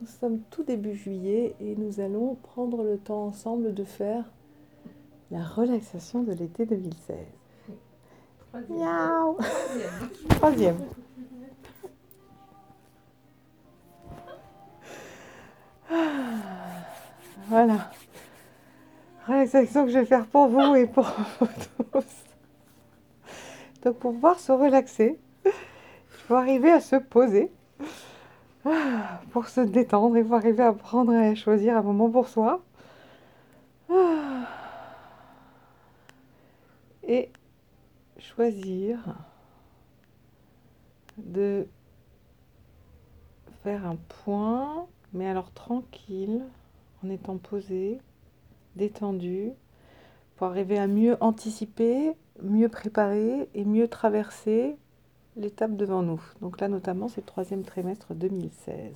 Nous sommes tout début juillet et nous allons prendre le temps ensemble de faire la relaxation de l'été 2016. Troisième. Miaou Troisième. Ah, Voilà. Relaxation que je vais faire pour vous et pour vous tous. Donc pour pouvoir se relaxer, il faut arriver à se poser pour se détendre. Il faut arriver à prendre et à choisir un moment pour soi. Ah. Et choisir de faire un point, mais alors tranquille, en étant posé, détendu, pour arriver à mieux anticiper, mieux préparer et mieux traverser l'étape devant nous. Donc là, notamment, c'est le troisième trimestre 2016.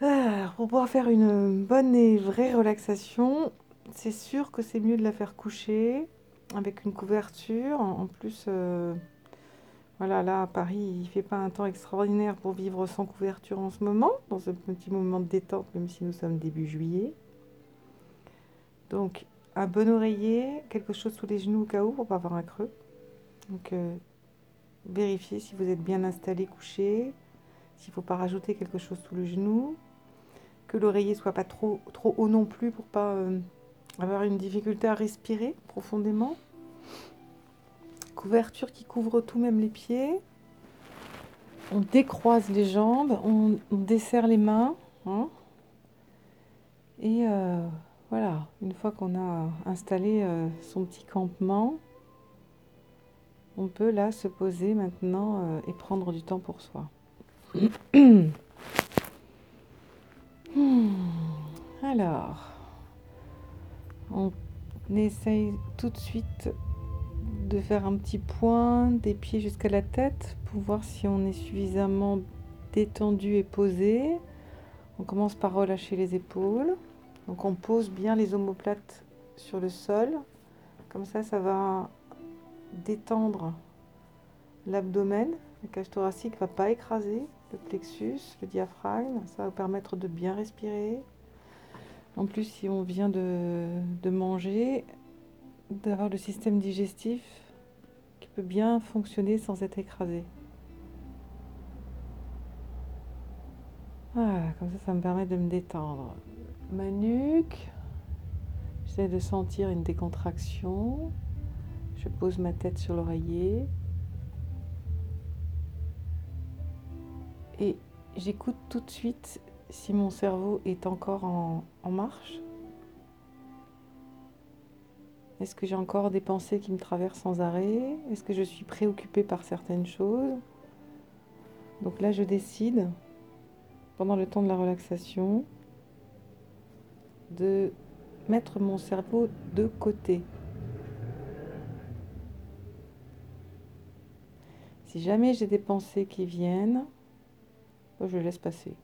Ah, pour pouvoir faire une bonne et vraie relaxation, c'est sûr que c'est mieux de la faire coucher avec une couverture. En plus, euh, voilà, là à Paris, il ne fait pas un temps extraordinaire pour vivre sans couverture en ce moment, dans ce petit moment de détente, même si nous sommes début juillet. Donc, un bon oreiller, quelque chose sous les genoux au cas où pour pas avoir un creux. Donc, euh, vérifiez si vous êtes bien installé, couché, s'il ne faut pas rajouter quelque chose sous le genou, que l'oreiller soit pas trop, trop haut non plus pour pas euh, avoir une difficulté à respirer profondément. Couverture qui couvre tout, même les pieds. On décroise les jambes, on, on desserre les mains. hein. Et euh, voilà, une fois qu'on a installé euh, son petit campement, on peut là se poser maintenant euh, et prendre du temps pour soi. Hmm. Alors, on essaye tout de suite de faire un petit point des pieds jusqu'à la tête pour voir si on est suffisamment détendu et posé. On commence par relâcher les épaules. Donc on pose bien les omoplates sur le sol. Comme ça, ça va détendre l'abdomen. La cage thoracique ne va pas écraser le plexus, le diaphragme. Ça va permettre de bien respirer. En plus, si on vient de, de manger, d'avoir le système digestif qui peut bien fonctionner sans être écrasé. Voilà, comme ça, ça me permet de me détendre. Ma nuque, j'essaie de sentir une décontraction. Je pose ma tête sur l'oreiller. Et j'écoute tout de suite si mon cerveau est encore en, marche. Est-ce que j'ai encore des pensées qui me traversent sans arrêt? Est-ce que je suis préoccupée par certaines choses? Donc là, je décide, pendant le temps de la relaxation, de mettre mon cerveau de côté. Si jamais j'ai des pensées qui viennent, moi, je laisse passer.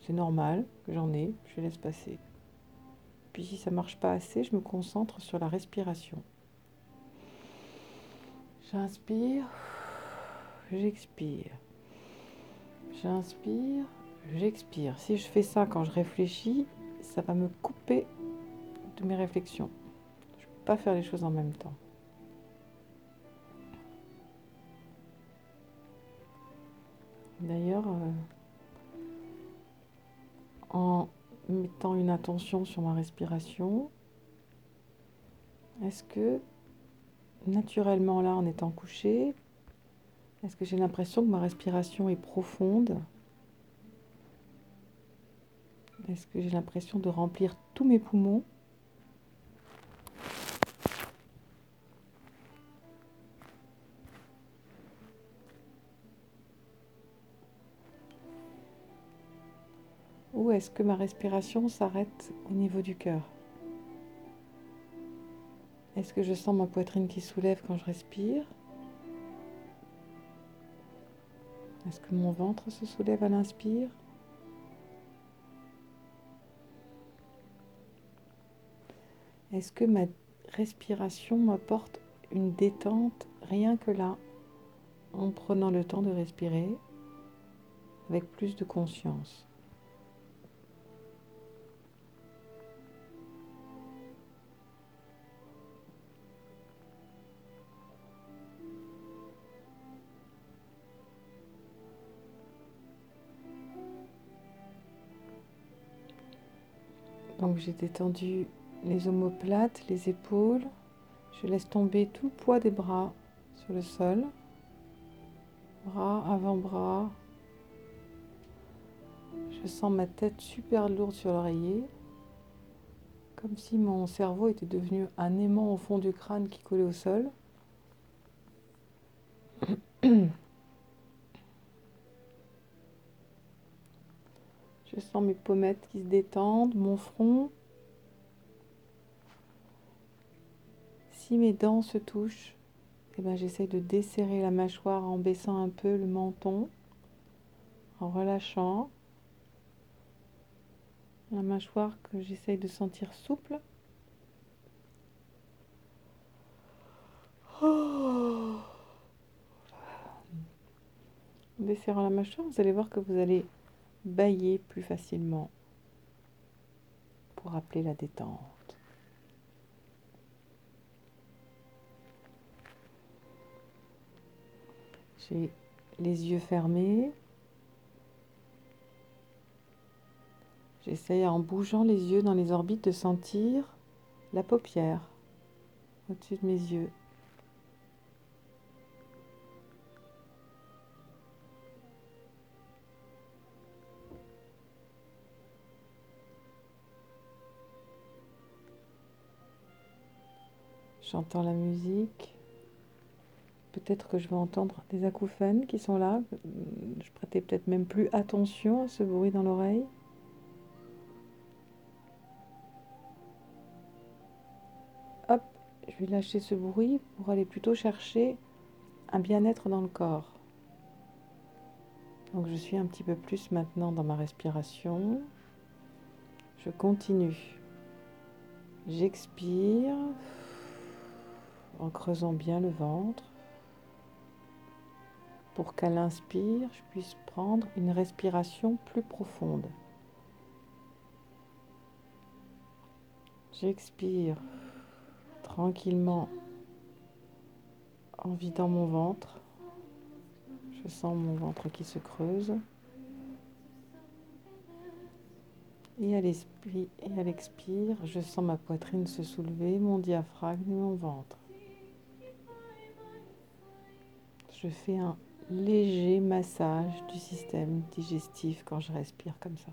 C'est normal que j'en ai, je laisse passer. Puis si ça marche pas assez, je me concentre sur la respiration. J'inspire, j'expire. J'inspire, j'expire. Si je fais ça quand je réfléchis, ça va me couper de mes réflexions. Je ne peux pas faire les choses en même temps. D'ailleurs, euh, en mettant une attention sur ma respiration, est-ce que naturellement là en étant couché, est-ce que j'ai l'impression que ma respiration est profonde? Est-ce que j'ai l'impression de remplir tous mes poumons? Est-ce que ma respiration s'arrête au niveau du cœur Est-ce que je sens ma poitrine qui soulève quand je respire Est-ce que mon ventre se soulève à l'inspire Est-ce que ma respiration m'apporte une détente rien que là, en prenant le temps de respirer avec plus de conscience. Donc j'ai détendu les omoplates, les épaules. Je laisse tomber tout le poids des bras sur le sol. Bras, avant-bras. Je sens ma tête super lourde sur l'oreiller. Comme si mon cerveau était devenu un aimant au fond du crâne qui collait au sol. Sens mes pommettes qui se détendent, mon front. Si mes dents se touchent, eh ben, j'essaie de desserrer la mâchoire en baissant un peu le menton, en relâchant la mâchoire que j'essaye de sentir souple. En desserrant la mâchoire, vous allez voir que vous allez bailler plus facilement pour rappeler la détente. J'ai les yeux fermés. J'essaye en bougeant les yeux dans les orbites de sentir la paupière au-dessus de mes yeux. J'entends la musique. Peut-être que je vais entendre des acouphènes qui sont là. Je prêtais peut-être même plus attention à ce bruit dans l'oreille. Hop, je vais lâcher ce bruit pour aller plutôt chercher un bien-être dans le corps. Donc je suis un petit peu plus maintenant dans ma respiration. Je continue. J'expire en creusant bien le ventre pour qu'à l'inspire, je puisse prendre une respiration plus profonde. J'expire tranquillement en vidant mon ventre. Je sens mon ventre qui se creuse. Et à l'expire, je sens ma poitrine se soulever, mon diaphragme et mon ventre. Je fais un léger massage du système digestif quand je respire comme ça.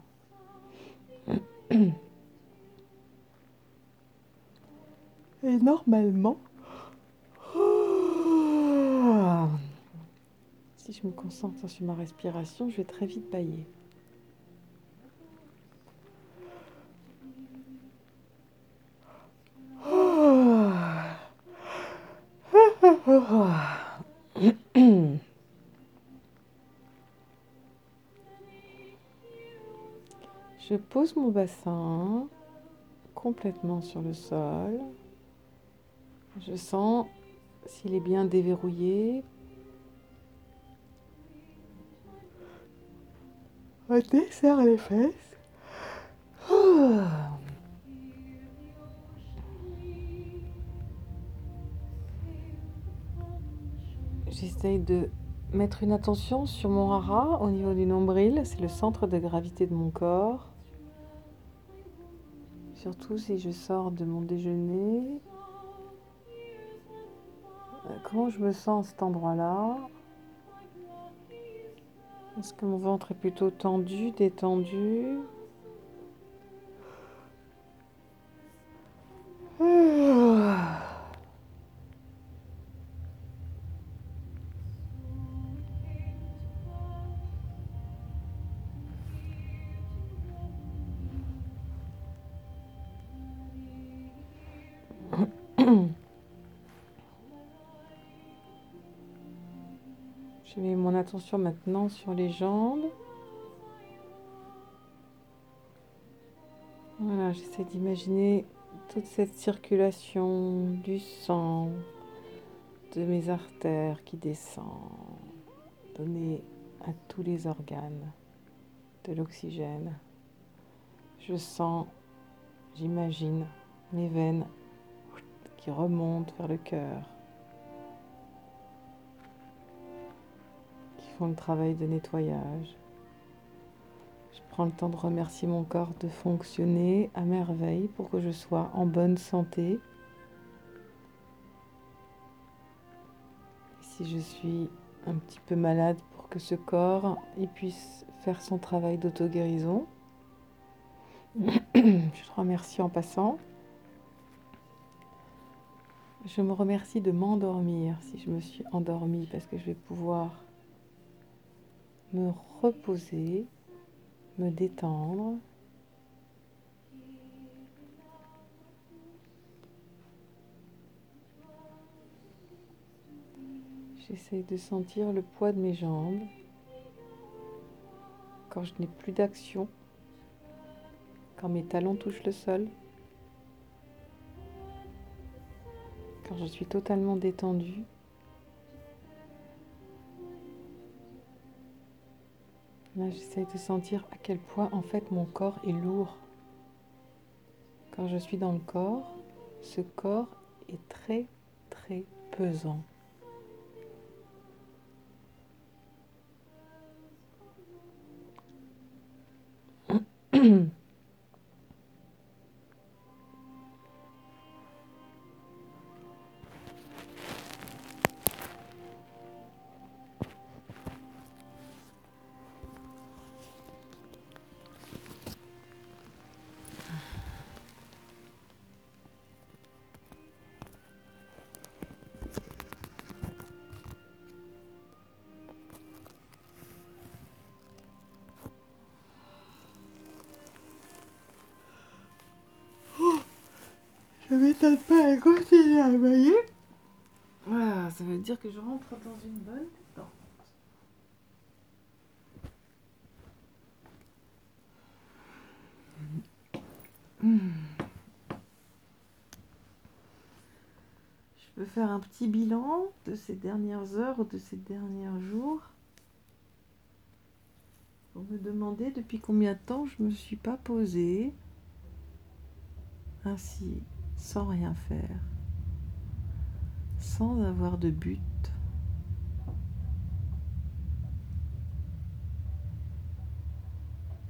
Et normalement, si je me concentre sur ma respiration, je vais très vite bailler. Pose mon bassin complètement sur le sol. Je sens s'il est bien déverrouillé. Desserre les fesses. J'essaye de mettre une attention sur mon hara au niveau du nombril. C'est le centre de gravité de mon corps. Surtout si je sors de mon déjeuner. Euh, comment je me sens à cet endroit-là? Est-ce que mon ventre est plutôt tendu, détendu? Attention maintenant sur les jambes. Voilà, j'essaie d'imaginer toute cette circulation du sang, de mes artères qui descend, donner à tous les organes. de l'oxygène. Je sens, j'imagine, mes veines qui remontent vers le cœur, le travail de nettoyage. Je prends le temps de remercier mon corps de fonctionner à merveille pour que je sois en bonne santé. Si je suis un petit peu malade pour que ce corps il puisse faire son travail d'auto-guérison. Je te remercie en passant. Je me remercie de m'endormir si je me suis endormie parce que je vais pouvoir me reposer, me détendre. J'essaye de sentir le poids de mes jambes quand je n'ai plus d'action, quand mes talons touchent le sol, quand je suis totalement détendue. Là, de sentir à quel point en fait mon corps est lourd. Quand je suis dans le corps, ce corps est très très pesant. Je m'étonne pas à continuer à bailler. Voilà, ça veut dire que je rentre dans une bonne détente. Je peux faire un petit bilan de ces dernières heures ou de ces derniers jours. Pour me demander depuis combien de temps je ne me suis pas posée ainsi sans rien faire, sans avoir de but.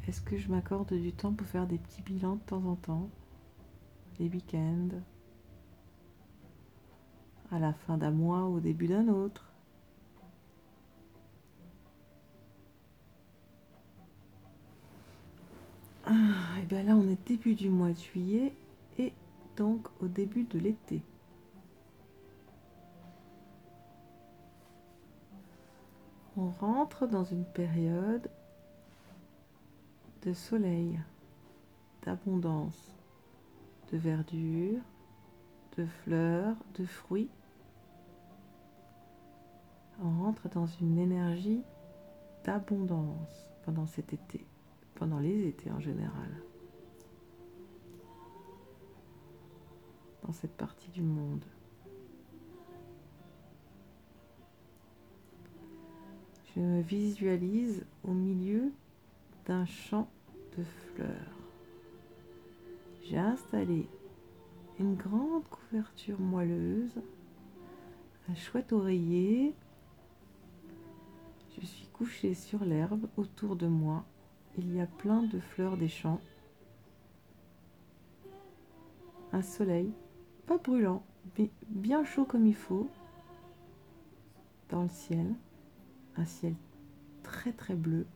Est-ce que je m'accorde du temps pour faire des petits bilans de temps en temps, les week-ends, à la fin d'un mois ou au début d'un autre? Ah, et bien là, on est début du mois de juillet et donc au début de l'été. On rentre dans une période de soleil, d'abondance, de verdure, de fleurs, de fruits. On rentre dans une énergie d'abondance pendant cet été, pendant les étés en général. Dans cette partie du monde. Je me visualise au milieu d'un champ de fleurs. J'ai installé une grande couverture moelleuse, un chouette oreiller. Je suis couchée sur l'herbe autour de moi. Il y a plein de fleurs des champs. Un soleil pas brûlant, mais bien chaud comme il faut, dans le ciel, un ciel très très bleu.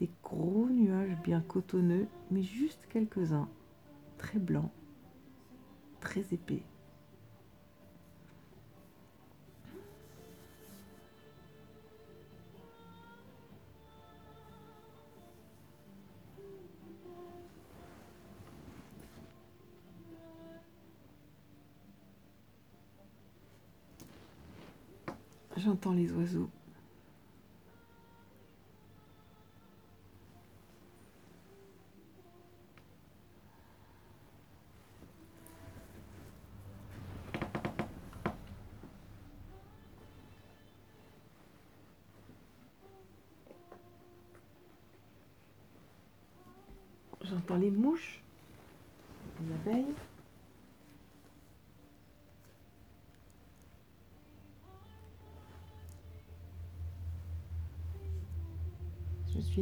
Des gros nuages bien cotonneux, mais juste quelques-uns, très blancs, très épais. J'entends les oiseaux. J'entends les mouches.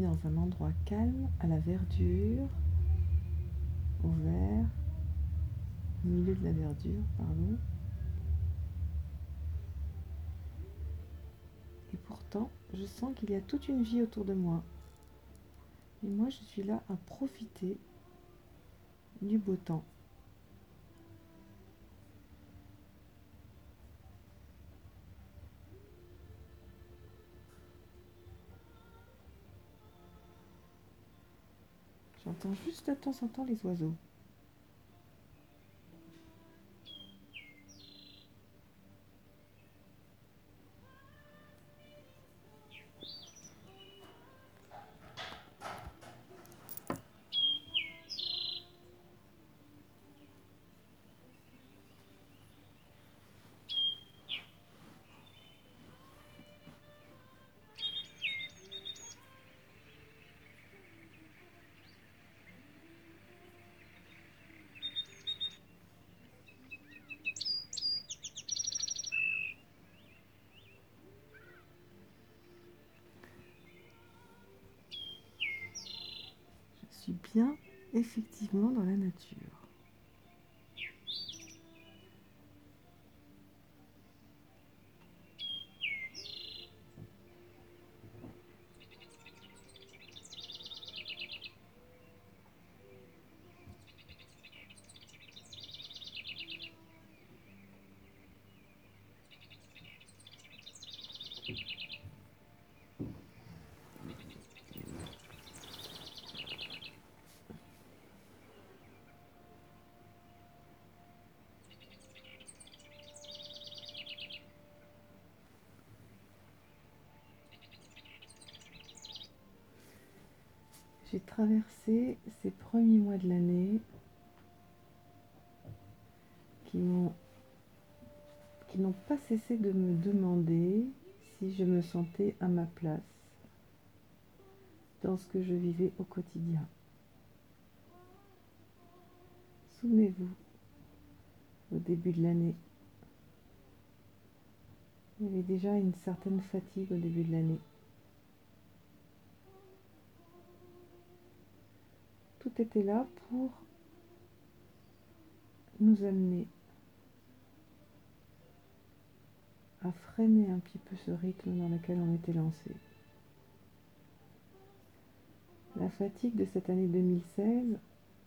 Dans un endroit calme, à la verdure, au vert, au milieu de la verdure, pardon. Et pourtant, je sens qu'il y a toute une vie autour de moi. Et moi, je suis là à profiter du beau temps. Juste de temps en temps les oiseaux. Effectivement dans la nature. J'ai traversé ces premiers mois de l'année qui qui n'ont pas cessé de me demander si je me sentais à ma place dans ce que je vivais au quotidien. Souvenez-vous, au début de l'année, il y avait déjà une certaine fatigue au début de l'année. Était là pour nous amener à freiner un petit peu ce rythme dans lequel on était lancé. La fatigue de cette année 2016,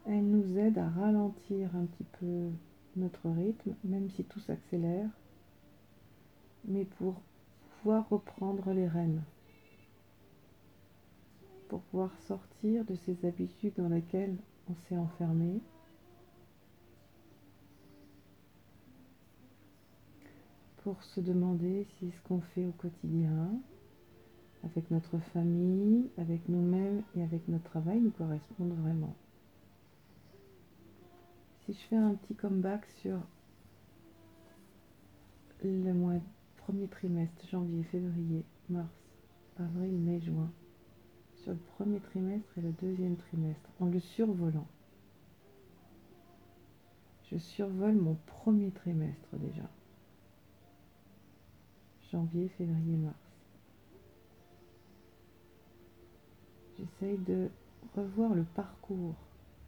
elle nous aide à ralentir un petit peu notre rythme, même si tout s'accélère, mais pour pouvoir reprendre les rênes, pour pouvoir sortir de ces habitudes dans lesquelles on s'est enfermé pour se demander si ce qu'on fait au quotidien, avec notre famille, avec nous-mêmes et avec notre travail, nous correspondent vraiment. Si je fais un petit comeback sur le mois premier trimestre, janvier, février, mars, avril, mai, juin, le premier trimestre et le deuxième trimestre, en le survolant. Je survole mon premier trimestre déjà janvier, février, mars. J'essaye de revoir le parcours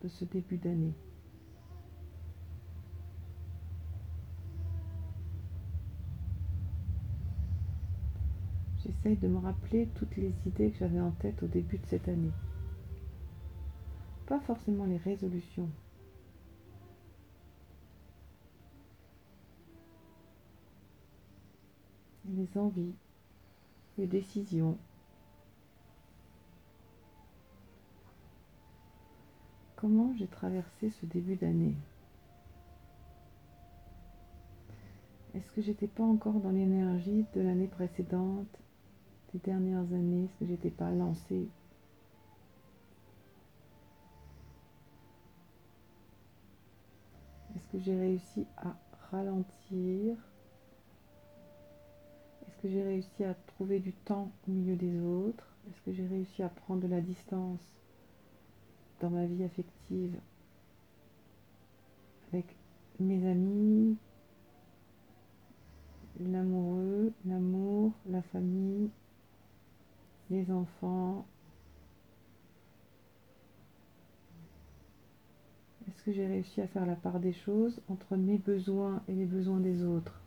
de ce début d'année. J'essaye de me rappeler toutes les idées que j'avais en tête au début de cette année. Pas forcément les résolutions, les envies, les décisions. Comment j'ai traversé ce début d'année? Est-ce que j'étais pas encore dans l'énergie de l'année précédente, des dernières années Est-ce que j'étais pas lancée Est-ce que j'ai réussi à ralentir? Est-ce que j'ai réussi à trouver du temps au milieu des autres? Est-ce que j'ai réussi à prendre de la distance dans ma vie affective avec mes amis, l'amoureux, l'amour, la famille, les enfants. Est-ce que j'ai réussi à faire la part des choses entre mes besoins et les besoins des autres?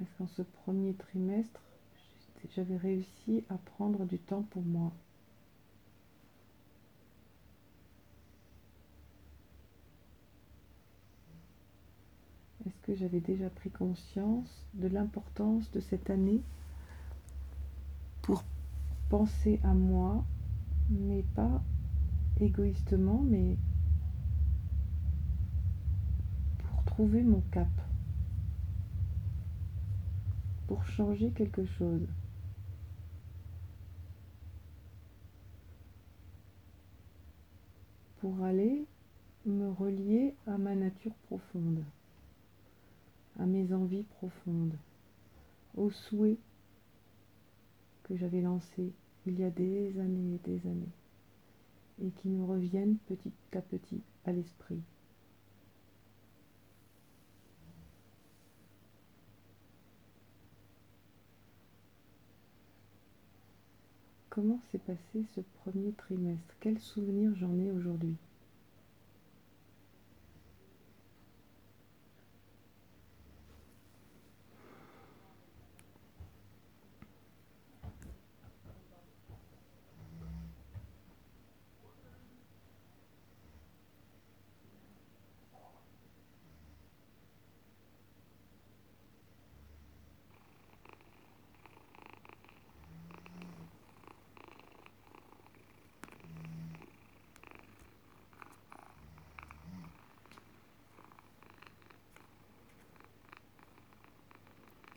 Est-ce qu'en ce premier trimestre, j'avais réussi à prendre du temps pour moi? Est-ce que j'avais déjà pris conscience de l'importance de cette année pour penser à moi, mais pas égoïstement, mais pour trouver mon cap, pour changer quelque chose? Pour aller me relier à ma nature profonde à mes envies profondes, aux souhaits que j'avais lancés il y a des années et des années, et qui me reviennent petit à petit à l'esprit. Comment s'est passé ce premier trimestre? Quels souvenirs j'en ai aujourd'hui?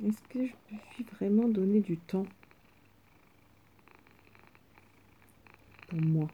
Est-ce que je me suis vraiment donné du temps pour moi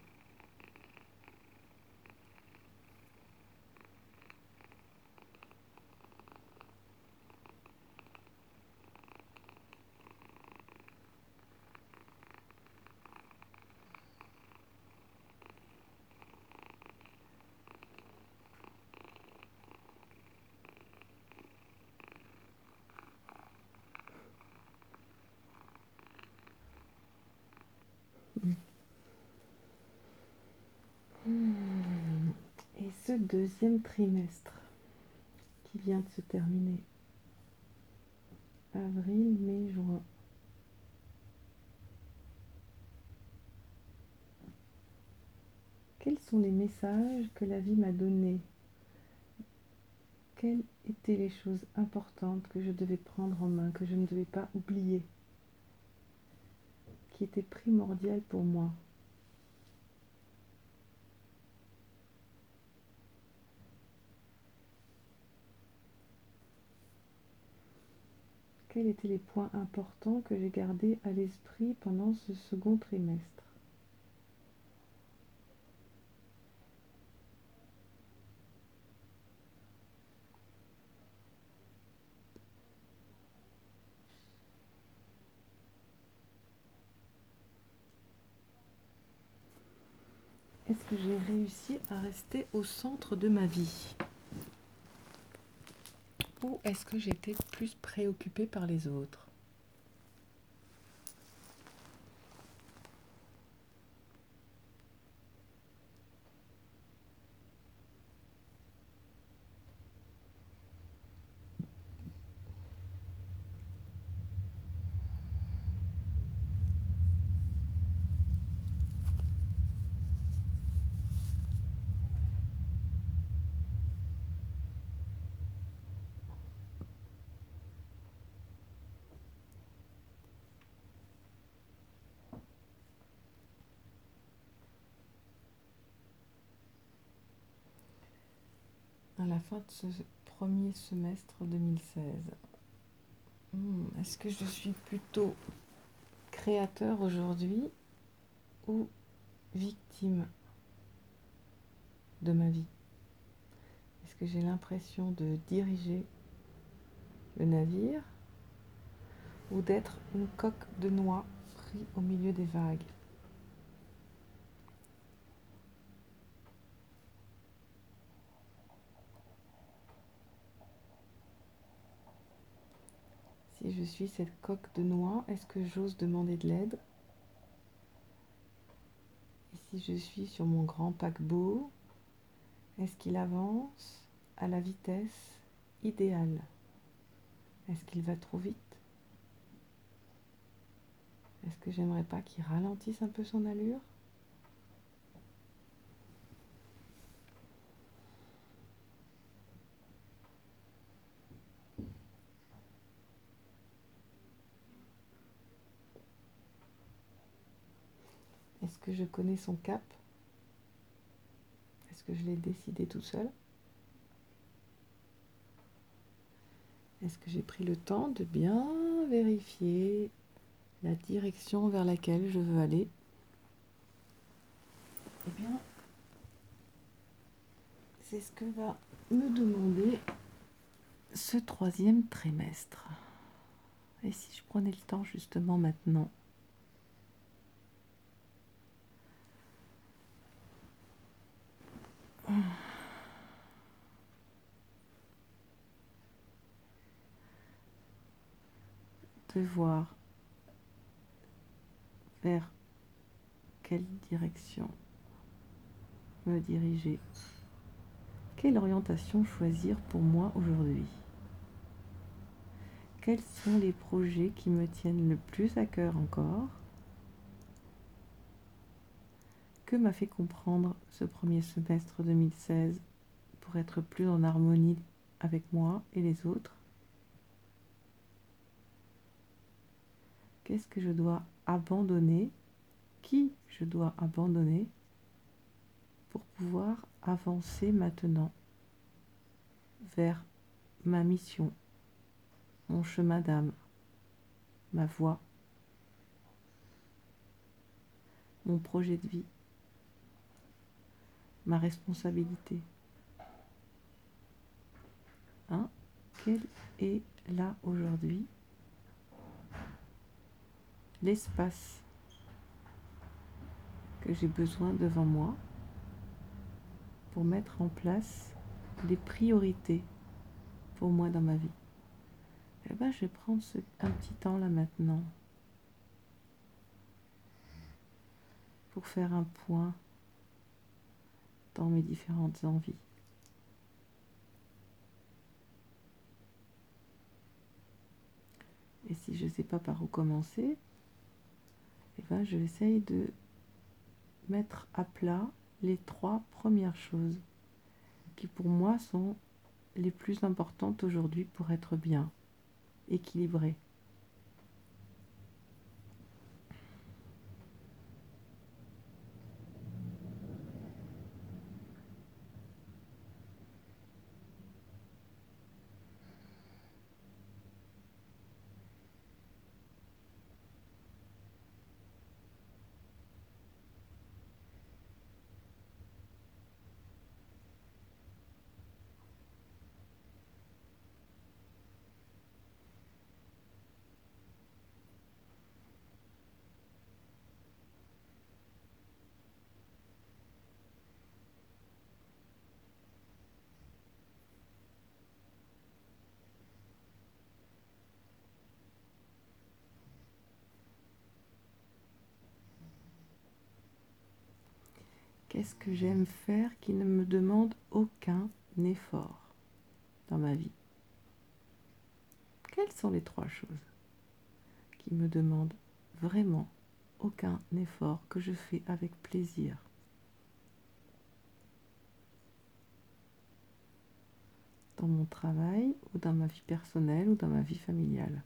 Et ce deuxième trimestre qui vient de se terminer, avril, mai, juin. Quels sont les messages que la vie m'a donnés? Quelles étaient les choses importantes que je devais prendre en main, que je ne devais pas oublier, qui étaient primordiales pour moi? Quels étaient les points importants que j'ai gardés à l'esprit pendant ce second trimestre? Est-ce que j'ai réussi à rester au centre de ma vie? Ou est-ce que j'étais plus préoccupée par les autres à la fin de ce premier semestre 2016 hmm, Est-ce que je suis plutôt créateur aujourd'hui ou victime de ma vie? Est-ce que j'ai l'impression de diriger le navire ou d'être une coque de noix pris au milieu des vagues? Si je suis cette coque de noix, est-ce que j'ose demander de l'aide? Et si je suis sur mon grand paquebot, est-ce qu'il avance à la vitesse idéale? Est-ce qu'il va trop vite? Est-ce que j'aimerais pas qu'il ralentisse un peu son allure Est-ce je connais son cap. Est-ce que je l'ai décidé tout seul? Est-ce que j'ai pris le temps de bien vérifier la direction vers laquelle je veux aller? Eh bien, c'est ce que va me demander ce troisième trimestre. Et si je prenais le temps justement maintenant? De voir vers quelle direction me diriger, quelle orientation choisir pour moi aujourd'hui, quels sont les projets qui me tiennent le plus à cœur encore, que m'a fait comprendre ce premier semestre 2016 pour être plus en harmonie avec moi et les autres? Qu'est-ce que je dois abandonner? Qui je dois abandonner pour pouvoir avancer maintenant vers ma mission, mon chemin d'âme, ma voie, mon projet de vie, ma responsabilité. Hein Quelle est là aujourd'hui l'espace que j'ai besoin devant moi pour mettre en place des priorités pour moi dans ma vie? Eh ben, je vais prendre un petit temps là maintenant pour faire un point dans mes différentes envies. Et si je ne sais pas par où commencer, et ben, je essaye de mettre à plat les trois premières choses qui pour moi sont les plus importantes aujourd'hui pour être bien, équilibré. Qu'est-ce que j'aime faire qui ne me demande aucun effort dans ma vie. Quelles sont les trois choses qui me demandent vraiment aucun effort que je fais avec plaisir? Dans mon travail ou dans ma vie personnelle ou dans ma vie familiale?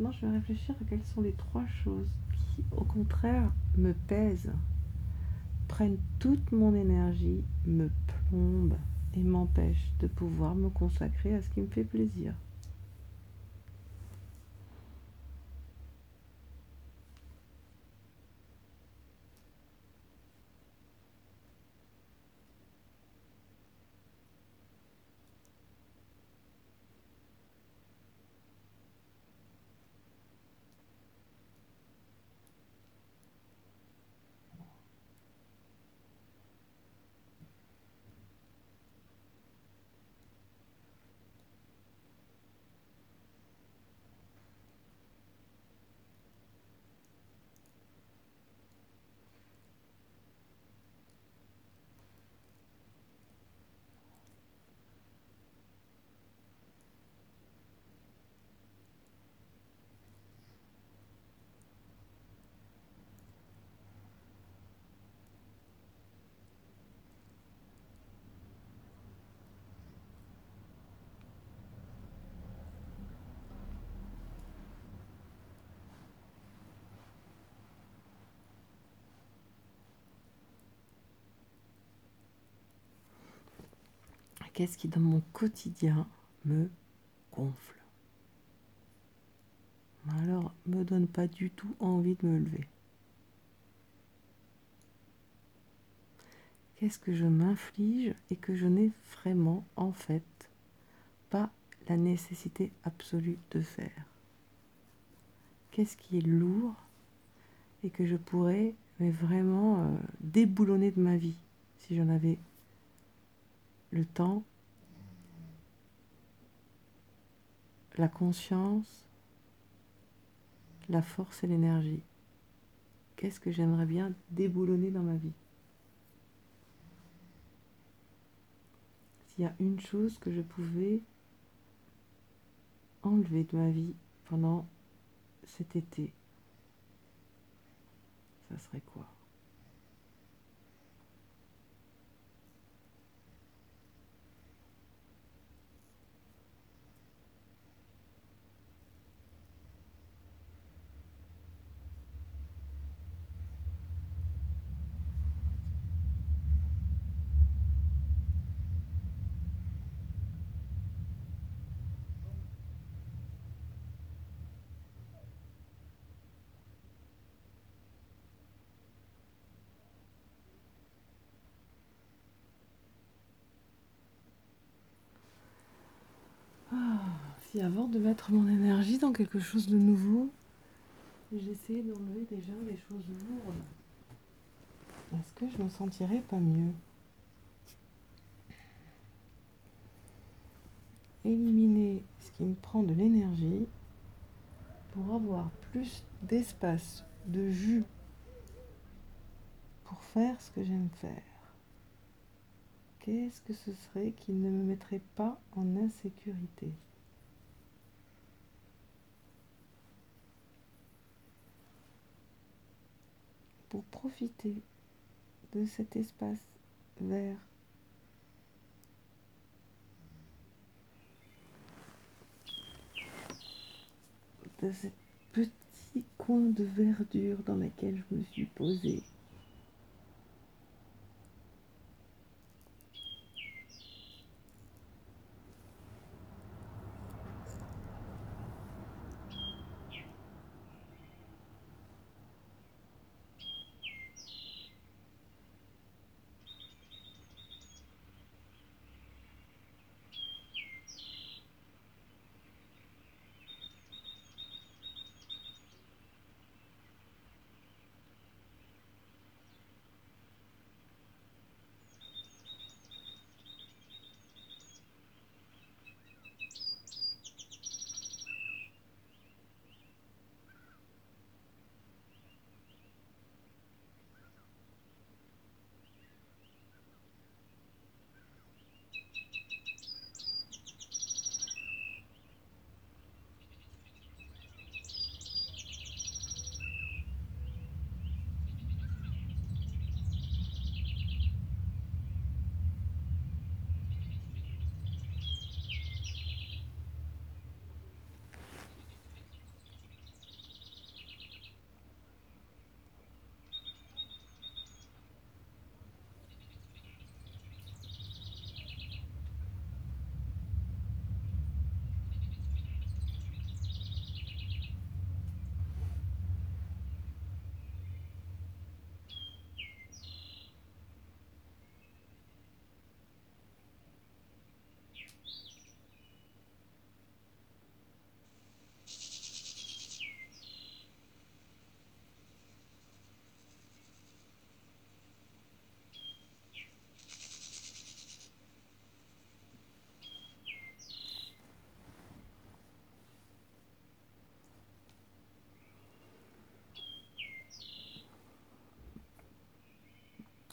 Maintenant, je vais réfléchir à quelles sont les trois choses qui, au contraire, me pèsent, prennent toute mon énergie, me plombent et m'empêchent de pouvoir me consacrer à ce qui me fait plaisir. Qu'est-ce qui dans mon quotidien me gonfle? Alors, me donne pas du tout envie de me lever. Qu'est-ce que je m'inflige et que je n'ai vraiment, en fait, pas la nécessité absolue de faire? Qu'est-ce qui est lourd et que je pourrais vraiment euh, déboulonner de ma vie si j'en avais le temps, la conscience, la force et l'énergie. Qu'est-ce que j'aimerais bien déboulonner dans ma vie? S'il y a une chose que je pouvais enlever de ma vie pendant cet été, ça serait quoi? Si avant de mettre mon énergie dans quelque chose de nouveau, j'essayais d'enlever déjà des choses lourdes, est-ce que je me sentirais pas mieux. Éliminer ce qui me prend de l'énergie pour avoir plus d'espace, de jus pour faire ce que j'aime faire. Qu'est-ce que ce serait qui ne me mettrait pas en insécurité? Pour profiter de cet espace vert. De ce petit coin de verdure dans lequel je me suis posée.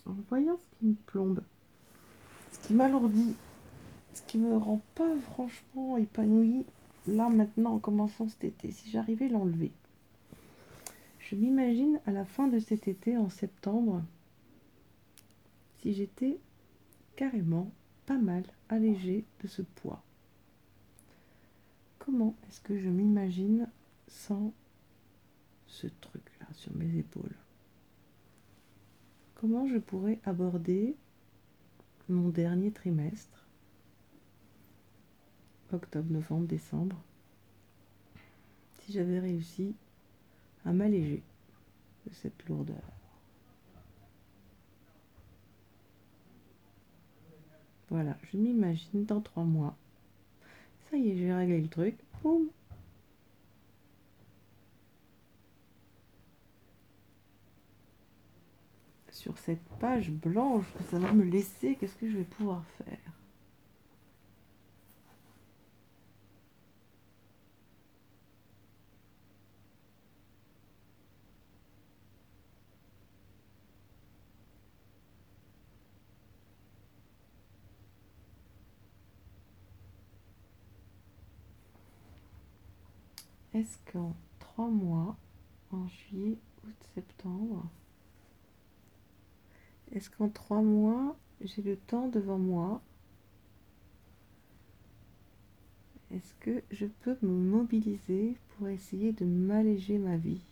En voyant ce qui me plombe, ce qui m'alourdit, ce qui me rend pas franchement épanouie, là maintenant en commençant cet été, si j'arrivais à l'enlever. Je m'imagine à la fin de cet été, en septembre, si j'étais carrément pas mal allégée de ce poids. Comment est-ce que je m'imagine sans ce truc-là sur mes épaules? Comment je pourrais aborder mon dernier trimestre, octobre, novembre, décembre, si j'avais réussi à m'alléger de cette lourdeur Voilà, je m'imagine dans trois mois. Ça y est, j'ai réglé le truc. Boum. Sur cette page blanche que ça va me laisser, qu'est-ce que je vais pouvoir faire? Est-ce qu'en trois mois, en juillet, août, septembre, est-ce qu'en trois mois, j'ai le temps devant moi? Est-ce que je peux me mobiliser pour essayer de m'alléger ma vie?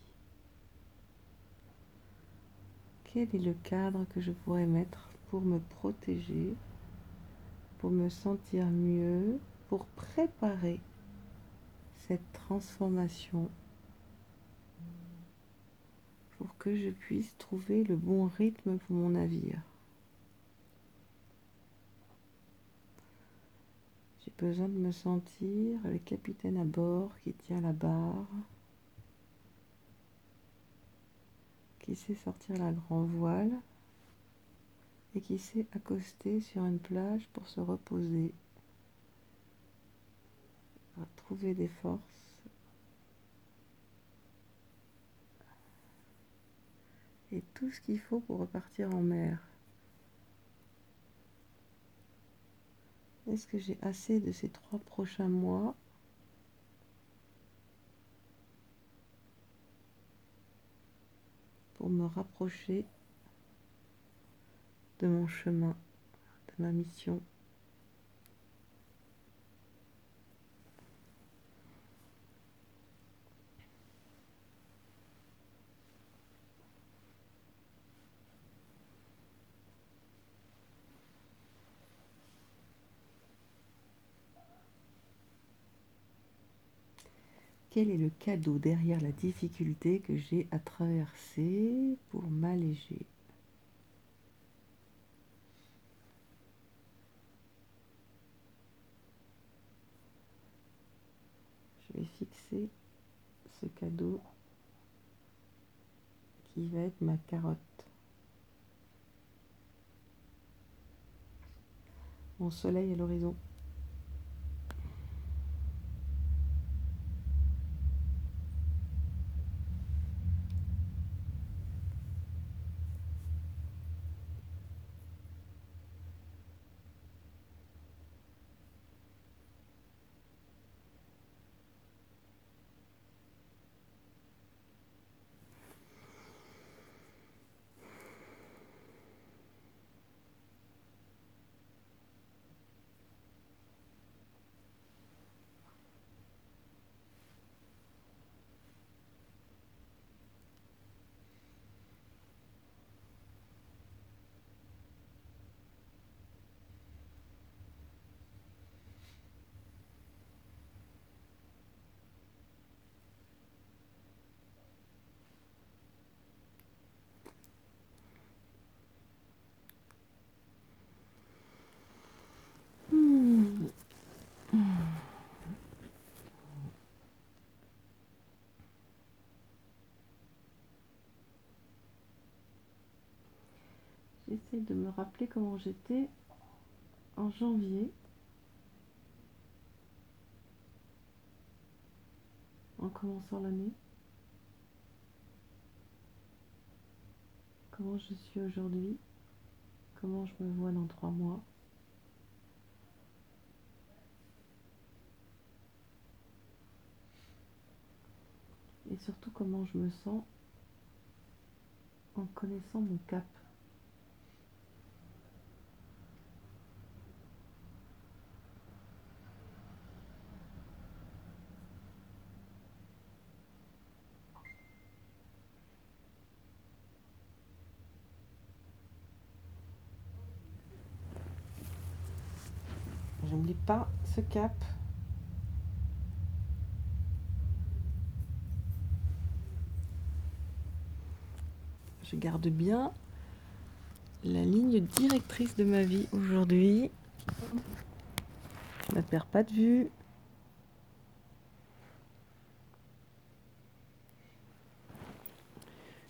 Quel est le cadre que je pourrais mettre pour me protéger, pour me sentir mieux, pour préparer cette transformation? Que je puisse trouver le bon rythme pour mon navire. J'ai besoin de me sentir le capitaine à bord qui tient la barre, qui sait sortir la grand voile et qui sait accoster sur une plage pour se reposer trouver des forces. Et tout ce qu'il faut pour repartir en mer. Est-ce que j'ai assez de ces trois prochains mois? Pour me rapprocher de mon chemin, de ma mission Quel est le cadeau derrière la difficulté que j'ai à traverser pour m'alléger? Je vais fixer ce cadeau qui va être ma carotte. Mon soleil à l'horizon. J'essaie de me rappeler comment j'étais en janvier. En commençant l'année. Comment je suis aujourd'hui. comment je me vois dans trois mois. Et surtout comment je me sens en connaissant mon cap. Je n'oublie pas ce cap. Je garde bien la ligne directrice de ma vie aujourd'hui. Je ne perds pas de vue.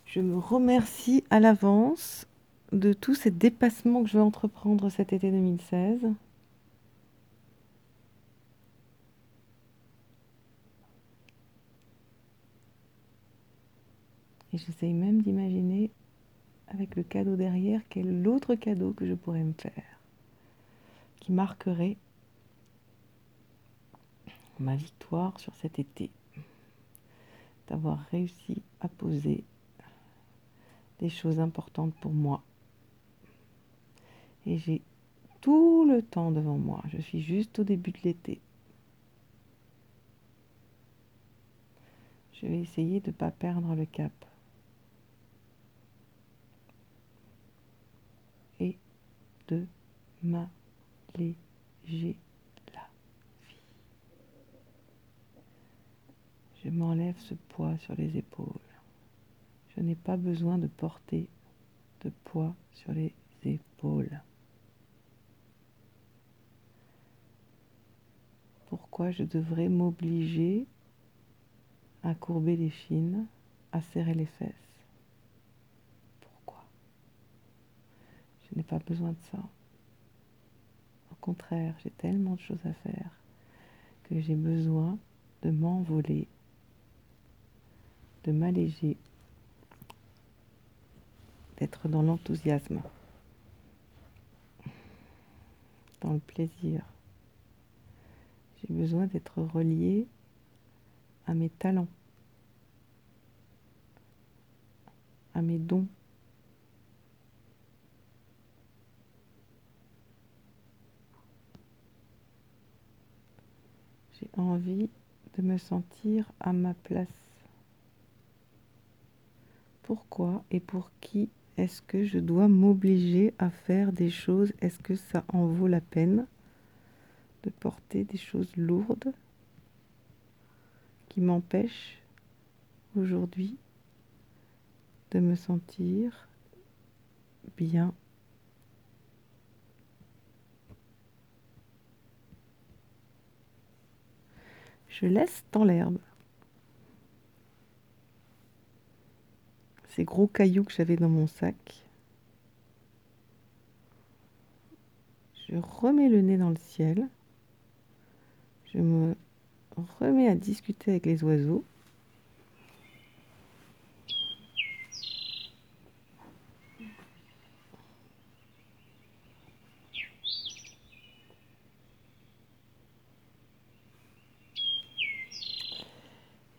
Je me remercie à l'avance de tous ces dépassements que je vais entreprendre cet été 2016. Et j'essaye même d'imaginer avec le cadeau derrière quel est l'autre cadeau que je pourrais me faire qui marquerait ma victoire sur cet été d'avoir réussi à poser des choses importantes pour moi. Et j'ai tout le temps devant moi. Je suis juste au début de l'été. Je vais essayer de ne pas perdre le cap. Et de m'alléger la vie. Je m'enlève ce poids sur les épaules. Je n'ai pas besoin de porter de poids sur les épaules. Pourquoi je devrais m'obliger à courber les chines, à serrer les fesses Pourquoi Je n'ai pas besoin de ça. Au contraire, j'ai tellement de choses à faire que j'ai besoin de m'envoler, de m'alléger d'être dans l'enthousiasme, dans le plaisir. J'ai besoin d'être relié à mes talents, à mes dons. J'ai envie de me sentir à ma place. Pourquoi et pour qui est-ce que je dois m'obliger à faire des choses? Est-ce que ça en vaut la peine de porter des choses lourdes qui m'empêchent aujourd'hui de me sentir bien Je laisse dans l'herbe. ces gros cailloux que j'avais dans mon sac. Je remets le nez dans le ciel. Je me remets à discuter avec les oiseaux.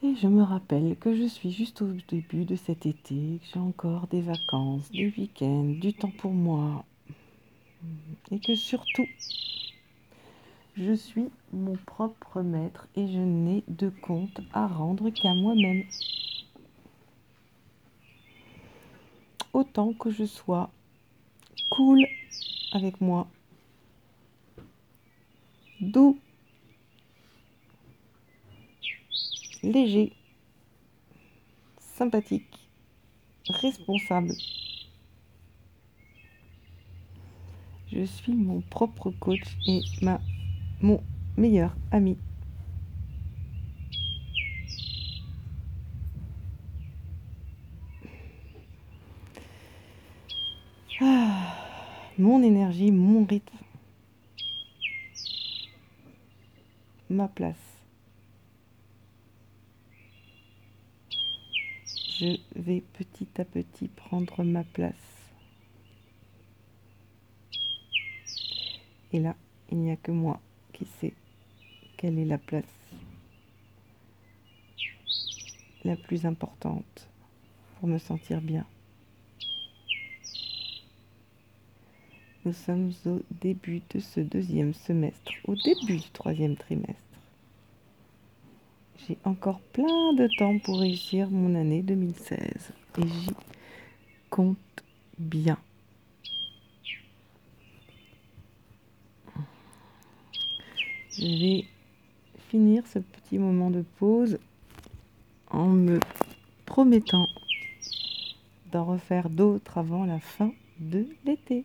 Et je me rappelle que je suis juste au début de cet été, que j'ai encore des vacances, des week-ends, du temps pour moi. Et que surtout, je suis mon propre maître et je n'ai de compte à rendre qu'à moi-même. Autant que je sois cool avec moi, doux léger, sympathique, responsable. Je suis mon propre coach et ma, mon meilleur ami. Ah, mon énergie, mon rythme, ma place. Je vais petit à petit prendre ma place. Et là, il n'y a que moi qui sais quelle est la place la plus importante pour me sentir bien. Nous sommes au début de ce deuxième semestre, au début du troisième trimestre. Encore plein de temps pour réussir mon année 2016 et j'y compte bien. Je vais finir ce petit moment de pause en me promettant d'en refaire d'autres avant la fin de l'été.